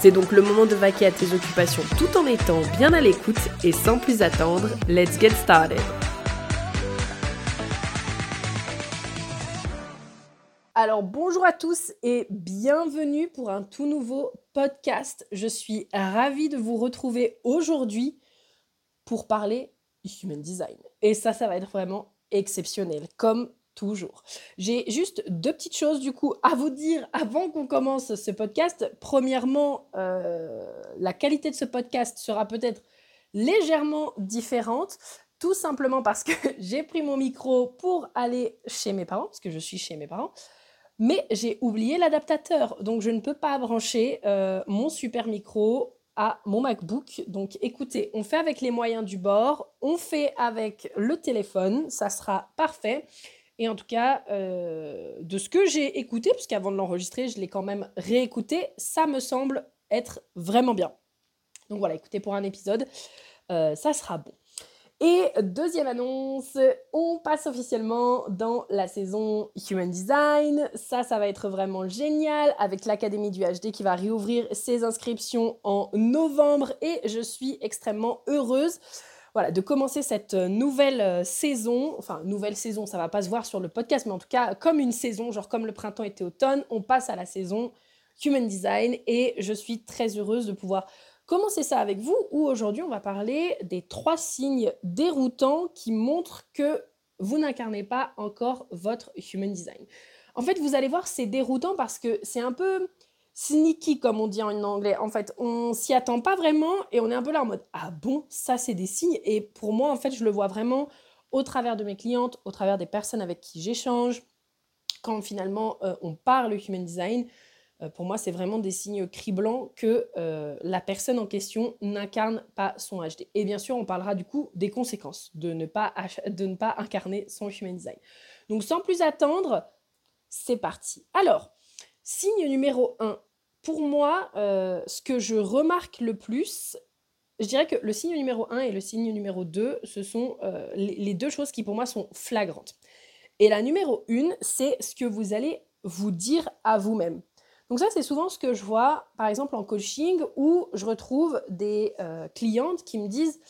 C'est donc le moment de vaquer à tes occupations tout en étant bien à l'écoute et sans plus attendre, let's get started. Alors bonjour à tous et bienvenue pour un tout nouveau podcast. Je suis ravie de vous retrouver aujourd'hui pour parler human design. Et ça, ça va être vraiment exceptionnel, comme toujours. J'ai juste deux petites choses du coup à vous dire avant qu'on commence ce podcast. Premièrement, euh, la qualité de ce podcast sera peut-être légèrement différente. Tout simplement parce que j'ai pris mon micro pour aller chez mes parents, parce que je suis chez mes parents, mais j'ai oublié l'adaptateur. Donc je ne peux pas brancher euh, mon super micro à mon MacBook. Donc écoutez, on fait avec les moyens du bord, on fait avec le téléphone, ça sera parfait. Et en tout cas, euh, de ce que j'ai écouté, puisqu'avant de l'enregistrer, je l'ai quand même réécouté, ça me semble être vraiment bien. Donc voilà, écoutez, pour un épisode, euh, ça sera bon. Et deuxième annonce, on passe officiellement dans la saison Human Design. Ça, ça va être vraiment génial avec l'Académie du HD qui va réouvrir ses inscriptions en novembre et je suis extrêmement heureuse voilà, de commencer cette euh, nouvelle euh, saison, enfin nouvelle saison, ça va pas se voir sur le podcast, mais en tout cas comme une saison, genre comme le printemps était automne, on passe à la saison Human Design et je suis très heureuse de pouvoir commencer ça avec vous où aujourd'hui on va parler des trois signes déroutants qui montrent que vous n'incarnez pas encore votre Human Design. En fait, vous allez voir, c'est déroutant parce que c'est un peu sneaky, comme on dit en anglais. En fait, on s'y attend pas vraiment et on est un peu là en mode Ah bon, ça c'est des signes. Et pour moi, en fait, je le vois vraiment au travers de mes clientes, au travers des personnes avec qui j'échange. Quand finalement euh, on parle human design, euh, pour moi, c'est vraiment des signes criblants que euh, la personne en question n'incarne pas son HD. Et bien sûr, on parlera du coup des conséquences de ne pas, de ne pas incarner son human design. Donc, sans plus attendre, c'est parti. Alors, signe numéro 1, pour moi, euh, ce que je remarque le plus, je dirais que le signe numéro 1 et le signe numéro 2, ce sont euh, les, deux choses qui pour moi sont flagrantes. Et la numéro 1, c'est ce que vous allez vous dire à vous-même. Donc ça, c'est souvent ce que je vois, par exemple, en coaching, où je retrouve des euh, clientes qui me disent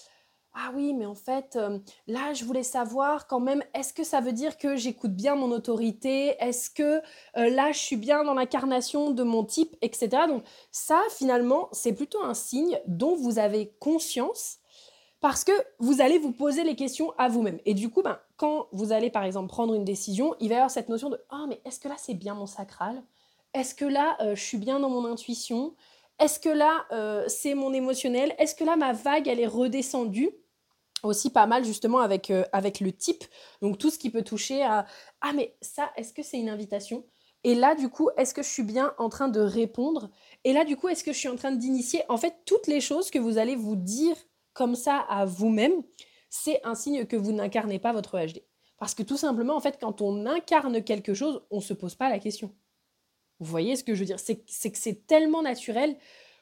ah oui, mais en fait, euh, là, je voulais savoir quand même, est-ce que ça veut dire que j'écoute bien mon autorité? Est-ce que euh, là, je suis bien dans l'incarnation de mon type, etc. Donc ça, finalement, c'est plutôt un signe dont vous avez conscience parce que vous allez vous poser les questions à vous-même. Et du coup, ben, quand vous allez, par exemple, prendre une décision, il va y avoir cette notion de « Ah, mais est-ce que là, c'est bien mon sacral? Est-ce que là, euh, je suis bien dans mon intuition? Est-ce que là, c'est mon émotionnel? Est-ce que là, ma vague, elle est redescendue? Aussi pas mal justement avec, euh, avec le type, donc tout ce qui peut toucher à ah mais ça, est-ce que c'est une invitation? Et là du coup, est-ce que je suis bien en train de répondre? Et là du coup, est-ce que je suis en train d'initier? En fait, toutes les choses que vous allez vous dire comme ça à vous-même, c'est un signe que vous n'incarnez pas votre HD. Parce que tout simplement, en fait, quand on incarne quelque chose, on ne se pose pas la question. Vous voyez ce que je veux dire? C'est que c'est tellement naturel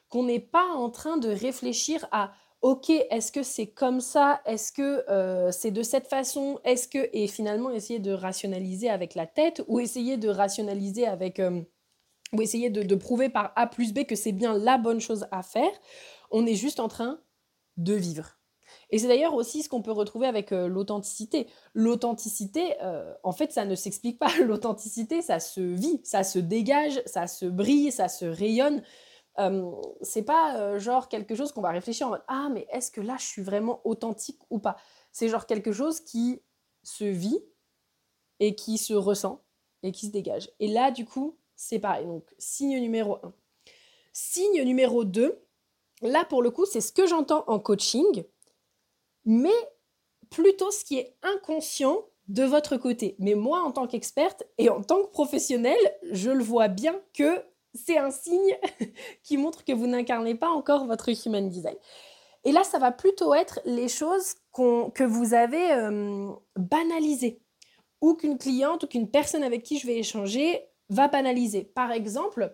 qu'on n'est pas en train de réfléchir à ok, est-ce que c'est comme ça? Est-ce que euh, c'est de cette façon? Est-ce que et finalement essayer de rationaliser avec la tête ou essayer de rationaliser avec euh, ou essayer de, prouver par A plus B que c'est bien la bonne chose à faire On est juste en train de vivre. Et c'est d'ailleurs aussi ce qu'on peut retrouver avec euh, l'authenticité. L'authenticité, en fait, ça ne s'explique pas. L'authenticité, ça se vit, ça se dégage, ça se brille, ça se rayonne. Euh, c'est pas euh, genre quelque chose qu'on va réfléchir en mode ah mais est-ce que là je suis vraiment authentique ou pas? C'est genre quelque chose qui se vit et qui se ressent et qui se dégage et là du coup c'est pareil donc signe numéro 1 signe numéro 2 là pour le coup c'est ce que j'entends en coaching mais plutôt ce qui est inconscient de votre côté mais moi en tant qu'experte et en tant que professionnelle je le vois bien que c'est un signe qui montre que vous n'incarnez pas encore votre human design. Et là, ça va plutôt être les choses que vous avez euh, banalisées ou qu'une cliente ou qu'une personne avec qui je vais échanger va banaliser. Par exemple,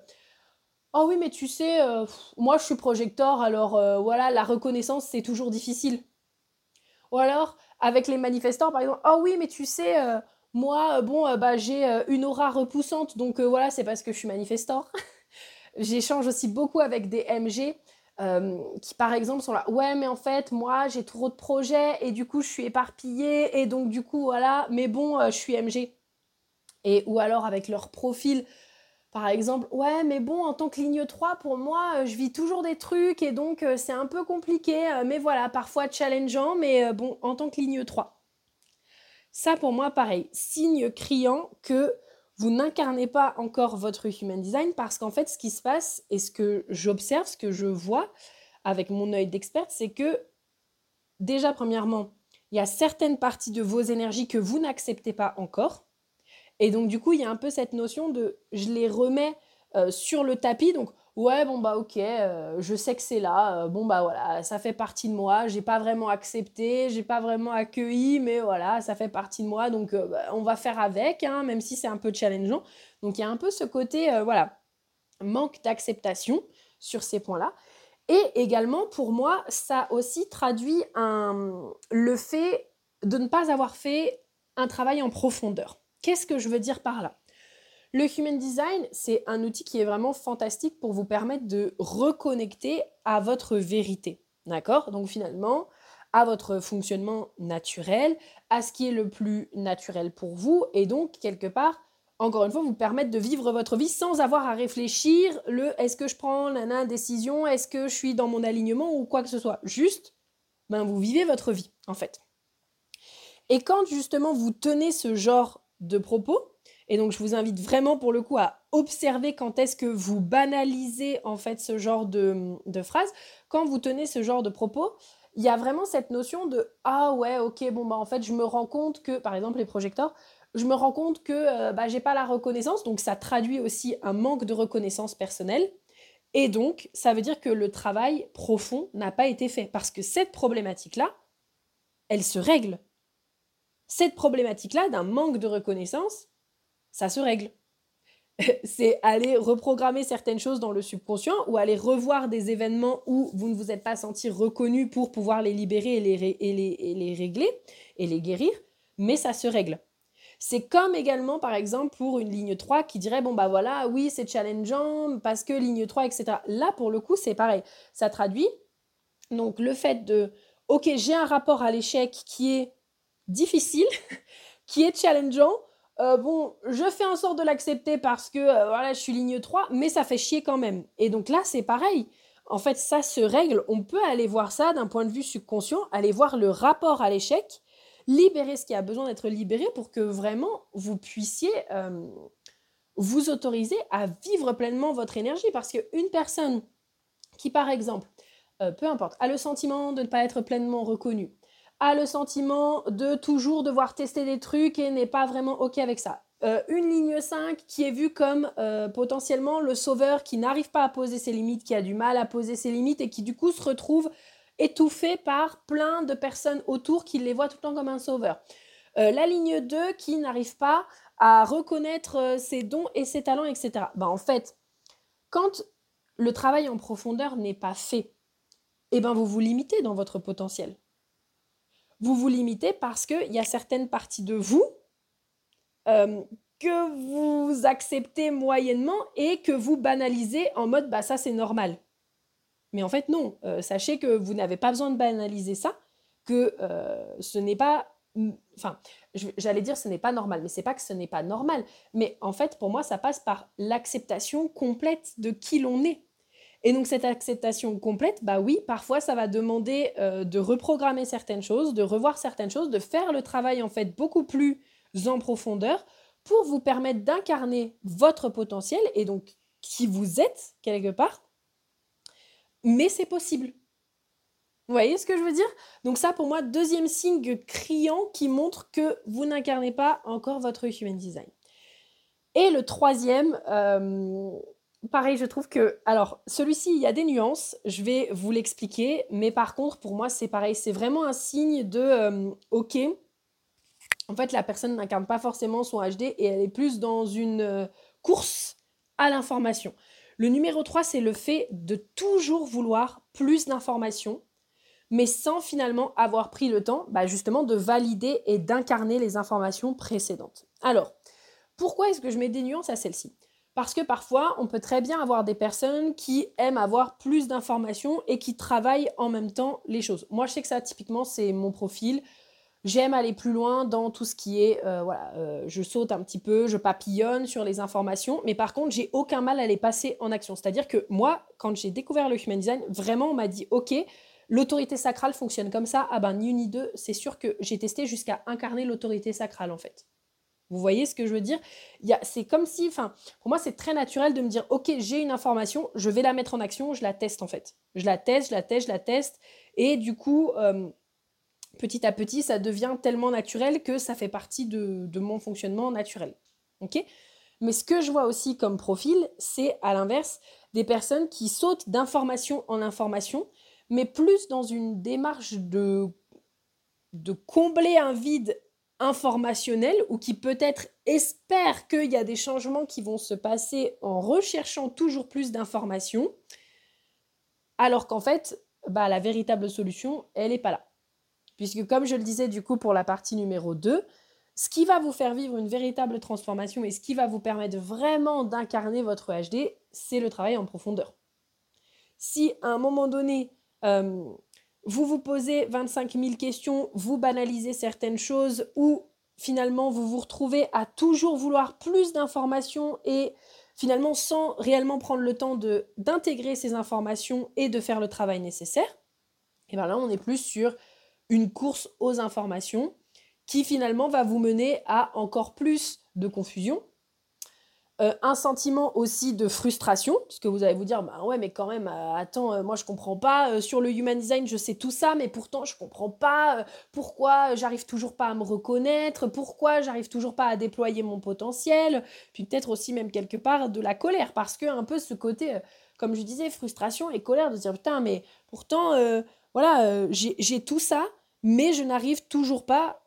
oh oui, mais tu sais, euh, moi je suis projecteur, alors euh, voilà, la reconnaissance c'est toujours difficile. Ou alors, avec les manifestants, par exemple, oh oui, mais tu sais, moi, bon, bah, j'ai une aura repoussante, donc voilà, c'est parce que je suis manifestant. J'échange aussi beaucoup avec des MG euh, qui par exemple sont là, ouais mais en fait moi j'ai trop de projets et du coup je suis éparpillée et donc du coup voilà, mais bon euh, je suis MG. Et ou alors avec leur profil, par exemple, ouais mais bon en tant que ligne 3 pour moi euh, je vis toujours des trucs et donc c'est un peu compliqué, mais voilà, parfois challengeant, mais bon en tant que ligne 3. Ça pour moi pareil, signe criant que vous n'incarnez pas encore votre human design parce qu'en fait, ce qui se passe et ce que j'observe, ce que je vois avec mon œil d'experte, c'est que déjà, premièrement, il y a certaines parties de vos énergies que vous n'acceptez pas encore. Et donc, du coup, il y a un peu cette notion de je les remets euh, sur le tapis. Donc, ouais, bon, bah, ok, euh, je sais que c'est là. Euh, bon, bah, voilà, ça fait partie de moi. J'ai pas vraiment accepté, j'ai pas vraiment accueilli, mais voilà, ça fait partie de moi. Donc, bah, on va faire avec, hein, même si c'est un peu challengeant. Donc, il y a un peu ce côté, voilà, manque d'acceptation sur ces points-là. Et également, pour moi, ça aussi traduit le fait de ne pas avoir fait un travail en profondeur. Qu'est-ce que je veux dire par là? Le Human Design, c'est un outil qui est vraiment fantastique pour vous permettre de reconnecter à votre vérité. D'accord? Donc finalement, à votre fonctionnement naturel, à ce qui est le plus naturel pour vous, et donc quelque part, encore une fois, vous permettre de vivre votre vie sans avoir à réfléchir le est-ce que je prends la décision, est-ce que je suis dans mon alignement ou quoi que ce soit? Juste, ben, vous vivez votre vie, en fait. Et quand justement vous tenez ce genre de propos, et donc, je vous invite vraiment pour le coup à observer quand est-ce que vous banalisez en fait ce genre de, phrases. Quand vous tenez ce genre de propos, il y a vraiment cette notion de ah ouais, ok, bon, bah en fait, je me rends compte que, par exemple, les projecteurs, je me rends compte que euh, bah, j'ai pas la reconnaissance, donc ça traduit aussi un manque de reconnaissance personnelle. Et donc, ça veut dire que le travail profond n'a pas été fait parce que cette problématique-là, elle se règle. Cette problématique-là d'un manque de reconnaissance, ça se règle. c'est aller reprogrammer certaines choses dans le subconscient ou aller revoir des événements où vous ne vous êtes pas senti reconnu pour pouvoir les libérer et les, régler et les guérir, mais ça se règle. C'est comme également, par exemple, pour une ligne 3 qui dirait, bon, bah voilà, oui, c'est challengeant parce que ligne 3, etc. Là, pour le coup, c'est pareil. Ça traduit donc le fait de, ok, j'ai un rapport à l'échec qui est difficile, qui est challengeant, euh, bon, je fais en sorte de l'accepter parce que euh, voilà, je suis ligne 3, mais ça fait chier quand même. Et donc là, c'est pareil. En fait, ça se règle. On peut aller voir ça d'un point de vue subconscient, aller voir le rapport à l'échec, libérer ce qui a besoin d'être libéré pour que vraiment vous puissiez euh, vous autoriser à vivre pleinement votre énergie. Parce qu'une personne qui, par exemple, peu importe, a le sentiment de ne pas être pleinement reconnue, a le sentiment de toujours devoir tester des trucs et n'est pas vraiment OK avec ça. Euh, une ligne 5 qui est vue comme euh, potentiellement le sauveur qui n'arrive pas à poser ses limites, qui a du mal à poser ses limites et qui du coup se retrouve étouffé par plein de personnes autour qui les voient tout le temps comme un sauveur. Euh, la ligne 2 qui n'arrive pas à reconnaître ses dons et ses talents, etc. Ben, en fait, quand le travail en profondeur n'est pas fait, eh ben vous vous limitez dans votre potentiel vous vous limitez parce qu'il y a certaines parties de vous euh, que vous acceptez moyennement et que vous banalisez en mode bah ça c'est normal. Mais en fait non, euh, sachez que vous n'avez pas besoin de banaliser ça, que euh, ce n'est pas enfin, j'allais dire ce n'est pas normal, mais c'est pas que ce n'est pas normal. Mais en fait, pour moi, ça passe par l'acceptation complète de qui l'on est. Et donc cette acceptation complète, bah oui, parfois ça va demander euh, de reprogrammer certaines choses, de revoir certaines choses, de faire le travail en fait beaucoup plus en profondeur pour vous permettre d'incarner votre potentiel et donc qui vous êtes quelque part. Mais c'est possible. Vous voyez ce que je veux dire? Donc ça pour moi, deuxième signe criant qui montre que vous n'incarnez pas encore votre human design. Et le troisième, euh, pareil, je trouve que. Alors, celui-ci, il y a des nuances, je vais vous l'expliquer, mais par contre, pour moi, c'est pareil. C'est vraiment un signe de euh, OK. En fait, la personne n'incarne pas forcément son HD et elle est plus dans une euh, course à l'information. Le numéro 3, c'est le fait de toujours vouloir plus d'informations, mais sans finalement avoir pris le temps, bah, justement, de valider et d'incarner les informations précédentes. Alors, pourquoi est-ce que je mets des nuances à celle-ci? Parce que parfois, on peut très bien avoir des personnes qui aiment avoir plus d'informations et qui travaillent en même temps les choses. Moi, je sais que ça, typiquement, c'est mon profil. J'aime aller plus loin dans tout ce qui est, euh, voilà, euh, je saute un petit peu, je papillonne sur les informations, mais par contre, j'ai aucun mal à les passer en action. C'est-à-dire que moi, quand j'ai découvert le human design, vraiment, on m'a dit, ok, l'autorité sacrale fonctionne comme ça. Ah ben, ni une ni deux, c'est sûr que j'ai testé jusqu'à incarner l'autorité sacrale, en fait. Vous voyez ce que je veux dire? C'est comme si, pour moi, c'est très naturel de me dire, ok, j'ai une information, je vais la mettre en action, je la teste en fait. Je la teste, je la teste, je la teste. Et du coup, euh, petit à petit, ça devient tellement naturel que ça fait partie de, mon fonctionnement naturel. Ok? Mais ce que je vois aussi comme profil, c'est à l'inverse des personnes qui sautent d'information en information, mais plus dans une démarche de combler un vide informationnel ou qui peut-être espère qu'il y a des changements qui vont se passer en recherchant toujours plus d'informations, alors qu'en fait, bah, la véritable solution, elle n'est pas là. Puisque comme je le disais du coup pour la partie numéro 2, ce qui va vous faire vivre une véritable transformation et ce qui va vous permettre vraiment d'incarner votre HD, c'est le travail en profondeur. Si à un moment donné, euh, vous vous posez 25 000 questions, vous banalisez certaines choses ou finalement vous vous retrouvez à toujours vouloir plus d'informations et finalement sans réellement prendre le temps d'intégrer ces informations et de faire le travail nécessaire, et bien là on est plus sur une course aux informations qui finalement va vous mener à encore plus de confusion, euh, un sentiment aussi de frustration, parce que vous allez vous dire, bah ouais, mais quand même, euh, attends, euh, moi je comprends pas, sur le human design je sais tout ça, mais pourtant je comprends pas pourquoi j'arrive toujours pas à me reconnaître, pourquoi j'arrive toujours pas à déployer mon potentiel, puis peut-être aussi même quelque part de la colère, parce que un peu ce côté, comme je disais, frustration et colère, de dire, putain, mais pourtant, voilà, j'ai tout ça, mais je n'arrive toujours pas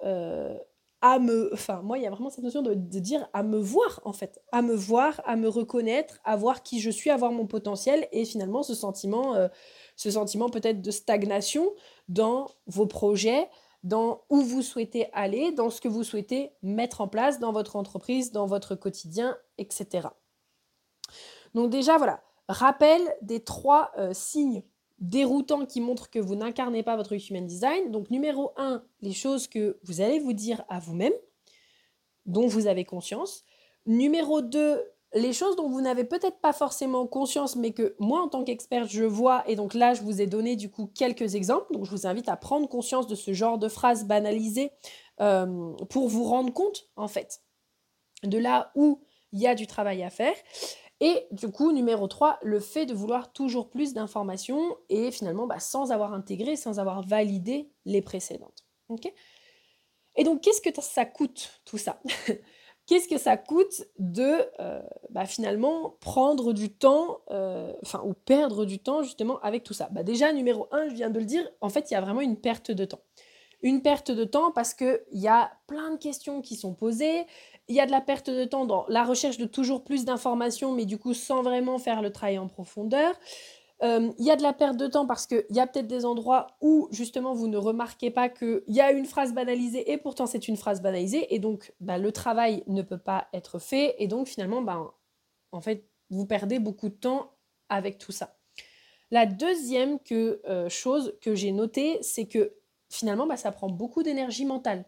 à me... Enfin, moi, il y a vraiment cette notion de, dire à me voir, en fait. À me voir, à me reconnaître, à voir qui je suis, à voir mon potentiel. Et finalement, ce sentiment, euh, sentiment peut-être de stagnation dans vos projets, dans où vous souhaitez aller, dans ce que vous souhaitez mettre en place dans votre entreprise, dans votre quotidien, etc. Donc déjà, voilà, rappel des trois euh, signes déroutant qui montre que vous n'incarnez pas votre human design. Donc numéro 1, les choses que vous allez vous dire à vous-même, dont vous avez conscience. Numéro 2, les choses dont vous n'avez peut-être pas forcément conscience, mais que moi, en tant qu'expert, je vois. Et donc là, je vous ai donné du coup quelques exemples. Donc je vous invite à prendre conscience de ce genre de phrases banalisées euh, pour vous rendre compte, en fait, de là où il y a du travail à faire. Et du coup, numéro 3, le fait de vouloir toujours plus d'informations et finalement bah, sans avoir intégré, sans avoir validé les précédentes. et donc, qu'est-ce que ça coûte tout ça? Qu'est-ce que ça coûte de euh, bah, finalement prendre du temps, euh, ou perdre du temps justement avec tout ça? Bah, Déjà, numéro 1, je viens de le dire, en fait, il y a vraiment une perte de temps. Une perte de temps parce qu'il y a plein de questions qui sont posées, il y a de la perte de temps dans la recherche de toujours plus d'informations, mais du coup sans vraiment faire le travail en profondeur. Euh, il y a de la perte de temps parce qu'il y a peut-être des endroits où justement vous ne remarquez pas qu'il y a une phrase banalisée et pourtant c'est une phrase banalisée et donc bah, le travail ne peut pas être fait et donc finalement bah, en fait vous perdez beaucoup de temps avec tout ça. La deuxième euh, chose que j'ai notée, c'est que finalement bah, ça prend beaucoup d'énergie mentale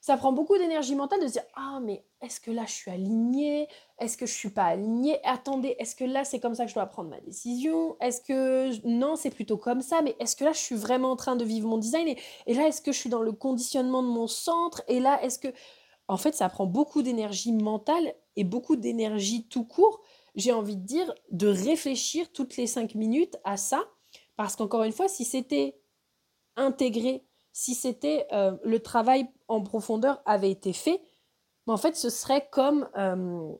ça prend beaucoup d'énergie mentale de se dire ah mais est-ce que là je suis alignée? Est-ce que je suis pas alignée? Attendez est-ce que là c'est comme ça que je dois prendre ma décision? Est-ce que non c'est plutôt comme ça mais est-ce que là je suis vraiment en train de vivre mon design? Et, là est-ce que je suis dans le conditionnement de mon centre? Et là est-ce que en fait ça prend beaucoup d'énergie mentale et beaucoup d'énergie tout court j'ai envie de dire de réfléchir toutes les cinq minutes à ça. Parce qu'encore une fois si c'était intégré si c'était euh, le travail en profondeur avait été fait, en fait, ce serait comme, euh,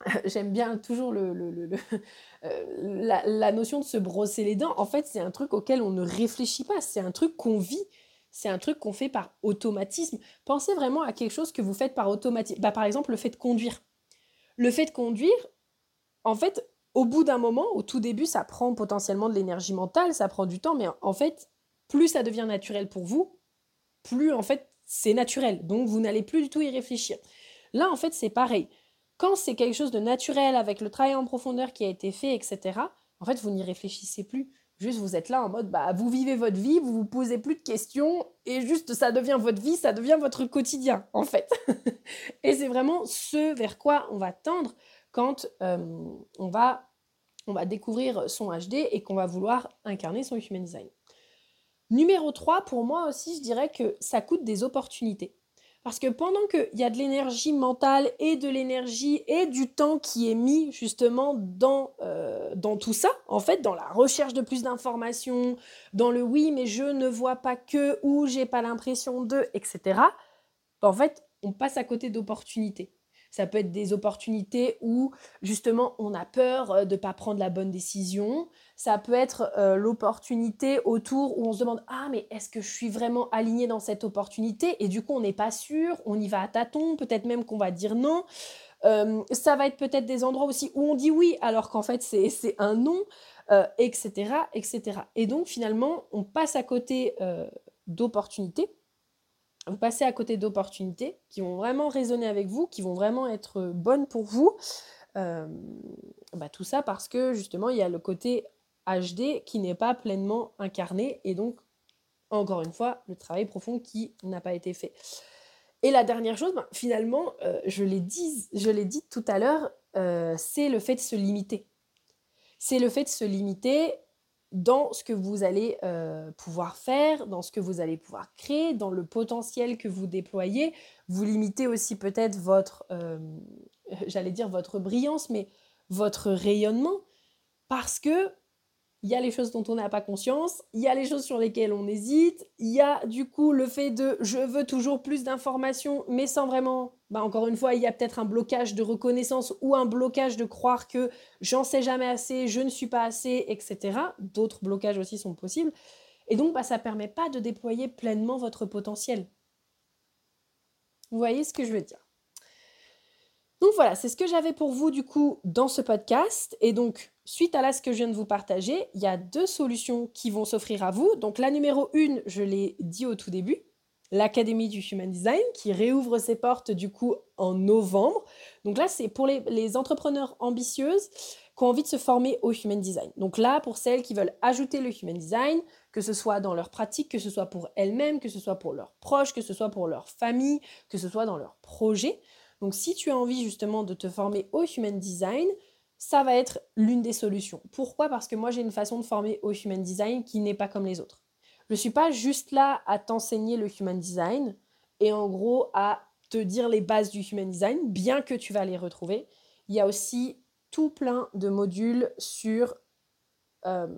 J'aime bien toujours le, euh, la, la, notion de se brosser les dents. En fait, c'est un truc auquel on ne réfléchit pas. C'est un truc qu'on vit. C'est un truc qu'on fait par automatisme. Pensez vraiment à quelque chose que vous faites par automatisme. Bah, par exemple, le fait de conduire. Le fait de conduire, en fait, au bout d'un moment, au tout début, ça prend potentiellement de l'énergie mentale, ça prend du temps, mais en fait, plus ça devient naturel pour vous, plus en fait c'est naturel. Donc vous n'allez plus du tout y réfléchir. Là, en fait, c'est pareil. Quand c'est quelque chose de naturel avec le travail en profondeur qui a été fait, etc., en fait, vous n'y réfléchissez plus. Juste, vous êtes là en mode, bah, vous vivez votre vie, vous vous posez plus de questions, et juste, ça devient votre vie, ça devient votre quotidien, en fait. et c'est vraiment ce vers quoi on va tendre quand euh, on, va, on va découvrir son HD et qu'on va vouloir incarner son Human Design. Numéro 3, pour moi aussi, je dirais que ça coûte des opportunités. Parce que pendant qu'il y a de l'énergie mentale et de l'énergie et du temps qui est mis justement dans, euh, dans tout ça, en fait, dans la recherche de plus d'informations, dans le oui, mais je ne vois pas que, ou j'ai pas l'impression de, etc., ben, en fait, on passe à côté d'opportunités. Ça peut être des opportunités où justement on a peur euh, de ne pas prendre la bonne décision. Ça peut être euh, l'opportunité autour où on se demande Ah, mais est-ce que je suis vraiment aligné dans cette opportunité? Et du coup, on n'est pas sûr, on y va à tâtons, peut-être même qu'on va dire non. Euh, ça va être peut-être des endroits aussi où on dit oui alors qu'en fait c'est un non, etc., etc. Et donc finalement, on passe à côté d'opportunités vous passez à côté d'opportunités qui vont vraiment résonner avec vous, qui vont vraiment être bonnes pour vous. Euh, bah, tout ça parce que justement, il y a le côté HD qui n'est pas pleinement incarné et donc, encore une fois, le travail profond qui n'a pas été fait. Et la dernière chose, bah, finalement, euh, je l'ai dit, tout à l'heure, euh, c'est le fait de se limiter. C'est le fait de se limiter dans ce que vous allez euh, pouvoir faire, dans ce que vous allez pouvoir créer, dans le potentiel que vous déployez. Vous limitez aussi peut-être votre, euh, j'allais dire votre brillance, mais votre rayonnement, parce que il y a les choses dont on n'a pas conscience, il y a les choses sur lesquelles on hésite, il y a du coup le fait de je veux toujours plus d'informations, mais sans vraiment, bah encore une fois, il y a peut-être un blocage de reconnaissance ou un blocage de croire que j'en sais jamais assez, je ne suis pas assez, etc. D'autres blocages aussi sont possibles. Et donc, bah, ça ne permet pas de déployer pleinement votre potentiel. Vous voyez ce que je veux dire? Donc voilà, c'est ce que j'avais pour vous du coup dans ce podcast. Et donc, suite à ce que je viens de vous partager, il y a deux solutions qui vont s'offrir à vous. Donc la numéro une, je l'ai dit au tout début, l'Académie du Human Design qui réouvre ses portes du coup en novembre. Donc là, c'est pour les, les, entrepreneurs ambitieuses qui ont envie de se former au Human Design. Donc là, pour celles qui veulent ajouter le Human Design, que ce soit dans leur pratique, que ce soit pour elles-mêmes, que ce soit pour leurs proches, que ce soit pour leur famille, que ce soit dans leur projet. Donc si tu as envie justement de te former au Human Design, ça va être l'une des solutions. Pourquoi? Parce que moi j'ai une façon de former au Human Design qui n'est pas comme les autres. Je ne suis pas juste là à t'enseigner le Human Design et en gros à te dire les bases du Human Design, bien que tu vas les retrouver. Il y a aussi tout plein de modules sur euh,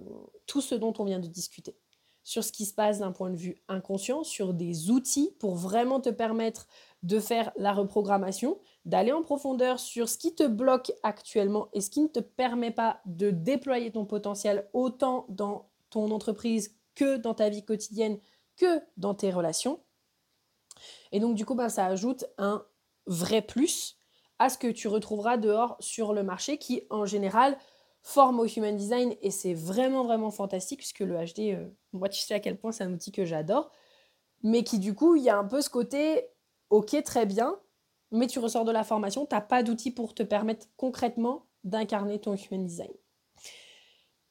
tout ce dont on vient de discuter sur ce qui se passe d'un point de vue inconscient, sur des outils pour vraiment te permettre de faire la reprogrammation, d'aller en profondeur sur ce qui te bloque actuellement et ce qui ne te permet pas de déployer ton potentiel autant dans ton entreprise que dans ta vie quotidienne, que dans tes relations. Et donc du coup, ben, ça ajoute un vrai plus à ce que tu retrouveras dehors sur le marché qui en général forme au Human Design et c'est vraiment vraiment fantastique puisque le HD, euh, moi tu sais à quel point c'est un outil que j'adore, mais qui du coup il y a un peu ce côté ok, très bien, mais tu ressors de la formation, tu n'as pas d'outils pour te permettre concrètement d'incarner ton human design.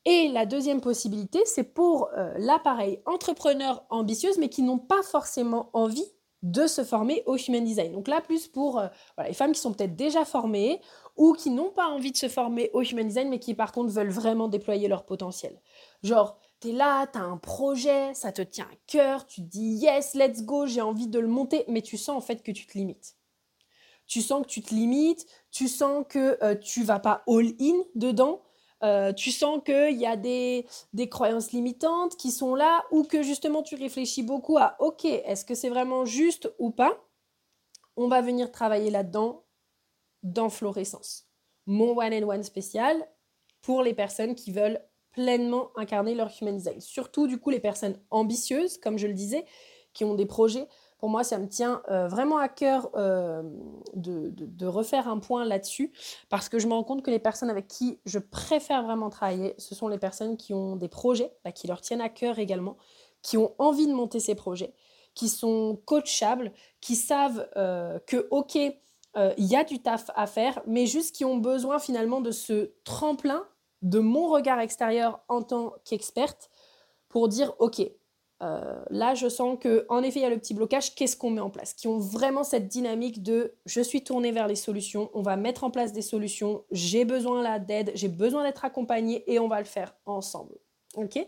Et la deuxième possibilité, c'est pour euh, l'appareil entrepreneur ambitieuse, mais qui n'ont pas forcément envie de se former au human design. Donc là, plus pour euh, les femmes qui sont peut-être déjà formées ou qui n'ont pas envie de se former au human design, mais qui par contre veulent vraiment déployer leur potentiel. Genre, tu es là, tu as un projet, ça te tient à cœur, tu te dis yes, let's go, j'ai envie de le monter, mais tu sens en fait que tu te limites. Tu sens que tu te limites, tu sens que euh, tu vas pas all-in dedans, euh, tu sens qu'il y a des, des, croyances limitantes qui sont là ou que justement tu réfléchis beaucoup à ok, est-ce que c'est vraiment juste ou pas? On va venir travailler là-dedans dans Florescence. mon one-and-one spécial pour les personnes qui veulent pleinement incarner leur human design. Surtout, du coup, les personnes ambitieuses, comme je le disais, qui ont des projets. Pour moi, ça me tient euh, vraiment à cœur euh, de, refaire un point là-dessus, parce que je me rends compte que les personnes avec qui je préfère vraiment travailler, ce sont les personnes qui ont des projets, bah, qui leur tiennent à cœur également, qui ont envie de monter ces projets, qui sont coachables, qui savent euh, que, ok, il y a du taf à faire, mais juste qui ont besoin finalement de ce tremplin de mon regard extérieur en tant qu'experte pour dire ok euh, là je sens que en effet il y a le petit blocage qu'est-ce qu'on met en place? Qui ont vraiment cette dynamique de je suis tournée vers les solutions on va mettre en place des solutions j'ai besoin là d'aide j'ai besoin d'être accompagnée et on va le faire ensemble. Ok?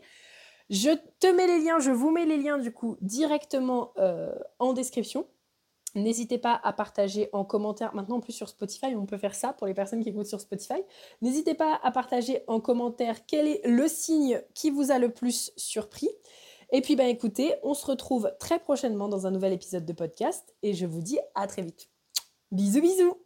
Je te mets les liens je vous mets les liens du coup directement euh, en description N'hésitez pas à partager en commentaire. Maintenant, en plus sur Spotify, on peut faire ça pour les personnes qui écoutent sur Spotify. N'hésitez pas à partager en commentaire quel est le signe qui vous a le plus surpris. Et puis, ben écoutez, on se retrouve très prochainement dans un nouvel épisode de podcast et je vous dis à très vite. Bisous, bisous